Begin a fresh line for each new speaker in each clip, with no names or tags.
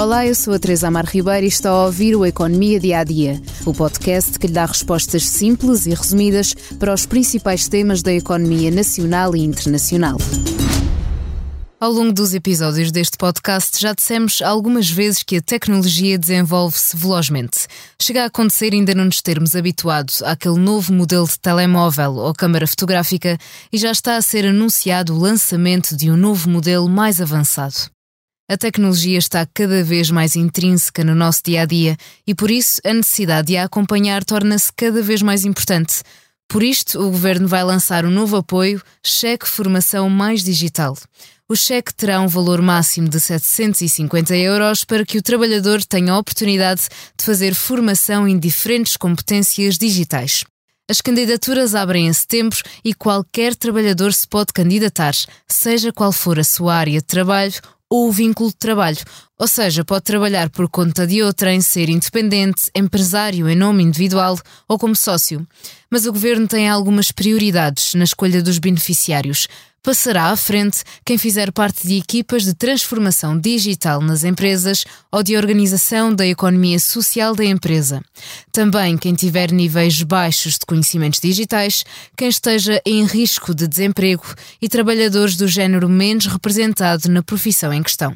Olá, eu sou a Teresa Amar Ribeiro e está a ouvir o Economia Dia a Dia, o podcast que lhe dá respostas simples e resumidas para os principais temas da economia nacional e internacional. Ao longo dos episódios deste podcast já dissemos algumas vezes que a tecnologia desenvolve-se velozmente. Chega a acontecer ainda não nos termos habituados àquele novo modelo de telemóvel ou câmara fotográfica e já está a ser anunciado o lançamento de um novo modelo mais avançado. A tecnologia está cada vez mais intrínseca no nosso dia a dia e, por isso, a necessidade de a acompanhar torna-se cada vez mais importante. Por isto, o Governo vai lançar um novo apoio, Cheque Formação Mais Digital. O cheque terá um valor máximo de 750 euros para que o trabalhador tenha a oportunidade de fazer formação em diferentes competências digitais. As candidaturas abrem em setembro e qualquer trabalhador se pode candidatar, seja qual for a sua área de trabalho ou o vínculo de trabalho, ou seja, pode trabalhar por conta de outrem, ser independente, empresário em nome individual ou como sócio. Mas o governo tem algumas prioridades na escolha dos beneficiários. Passará à frente quem fizer parte de equipas de transformação digital nas empresas ou de organização da economia social da empresa. Também quem tiver níveis baixos de conhecimentos digitais, quem esteja em risco de desemprego e trabalhadores do género menos representado na profissão em questão.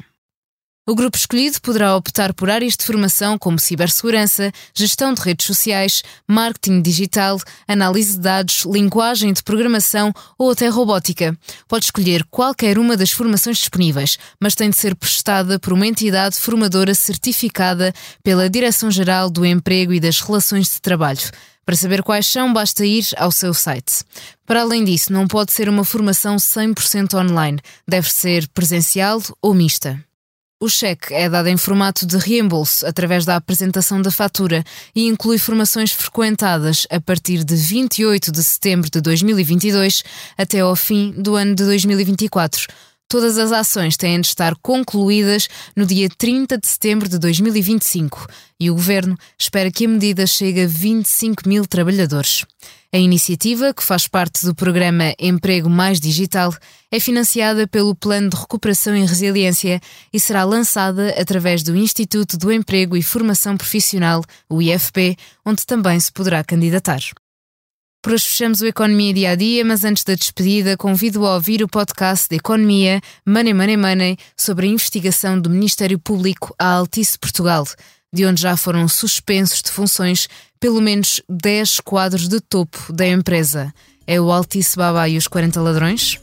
O grupo escolhido poderá optar por áreas de formação como cibersegurança, gestão de redes sociais, marketing digital, análise de dados, linguagem de programação ou até robótica. Pode escolher qualquer uma das formações disponíveis, mas tem de ser prestada por uma entidade formadora certificada pela Direção-Geral do Emprego e das Relações de Trabalho. Para saber quais são, basta ir ao seu site. Para além disso, não pode ser uma formação 100% online, deve ser presencial ou mista. O cheque é dado em formato de reembolso através da apresentação da fatura e inclui formações frequentadas a partir de 28 de setembro de 2022 até ao fim do ano de 2024. Todas as ações têm de estar concluídas no dia 30 de setembro de 2025 e o Governo espera que a medida chegue a 25 mil trabalhadores. A iniciativa, que faz parte do programa Emprego Mais Digital, é financiada pelo Plano de Recuperação e Resiliência e será lançada através do Instituto do Emprego e Formação Profissional, o IFP, onde também se poderá candidatar. Por hoje fechamos o Economia Dia a Dia, mas antes da despedida, convido a ouvir o podcast de Economia Money Money Money sobre a investigação do Ministério Público à Altice Portugal de onde já foram suspensos de funções pelo menos 10 quadros de topo da empresa. É o Altice Baba e os 40 ladrões?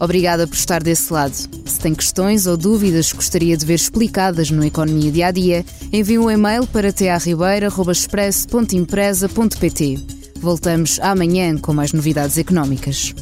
Obrigada por estar desse lado. Se tem questões ou dúvidas que gostaria de ver explicadas no Economia Dia a Dia, envie um e-mail para tearribeira.express.empresa.pt. Voltamos amanhã com mais novidades económicas.